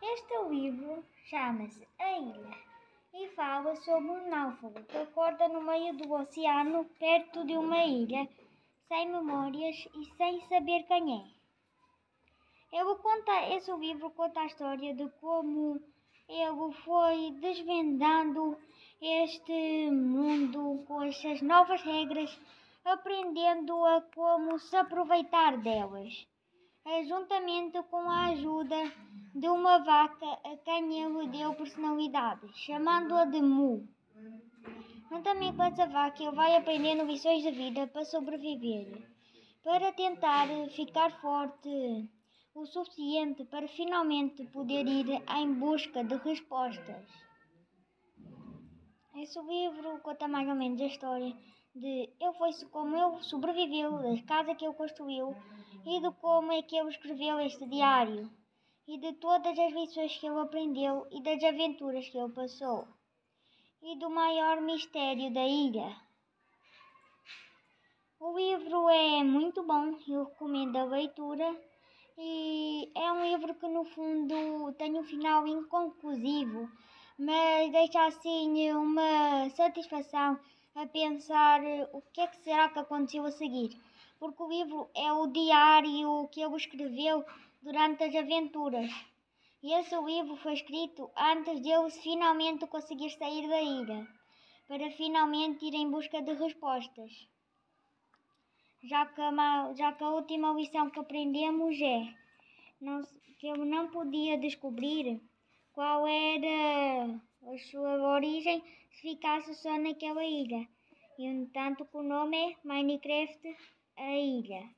Este livro chama-se A Ilha e fala sobre um náufrago que acorda no meio do oceano, perto de uma ilha, sem memórias e sem saber quem é. Ele conta, esse livro conta a história de como ele foi desvendando este mundo com estas novas regras, aprendendo a como se aproveitar delas, juntamente com a ajuda de uma vaca a quem ele deu personalidade, chamando-a de Mu. Juntamente com essa vaca, ele vai aprendendo lições de vida para sobreviver, para tentar ficar forte o suficiente para finalmente poder ir em busca de respostas. Esse livro conta mais ou menos a história de eu foi como ele sobreviveu, da casa que ele construiu e de como é que ele escreveu este diário e de todas as lições que ele aprendeu e das aventuras que ele passou e do maior mistério da ilha. O livro é muito bom, eu recomendo a leitura e é um livro que no fundo tem um final inconclusivo, mas deixa assim uma satisfação a pensar o que é que será que aconteceu a seguir. Porque o livro é o diário que ele escreveu durante as aventuras. E esse livro foi escrito antes de ele finalmente conseguir sair da ilha, para finalmente ir em busca de respostas já que, a, já que a última lição que aprendemos é não, que eu não podia descobrir qual era sua origem se ficasse só naquela ilha. E, no entanto, o nome é Minecraft, a ilha.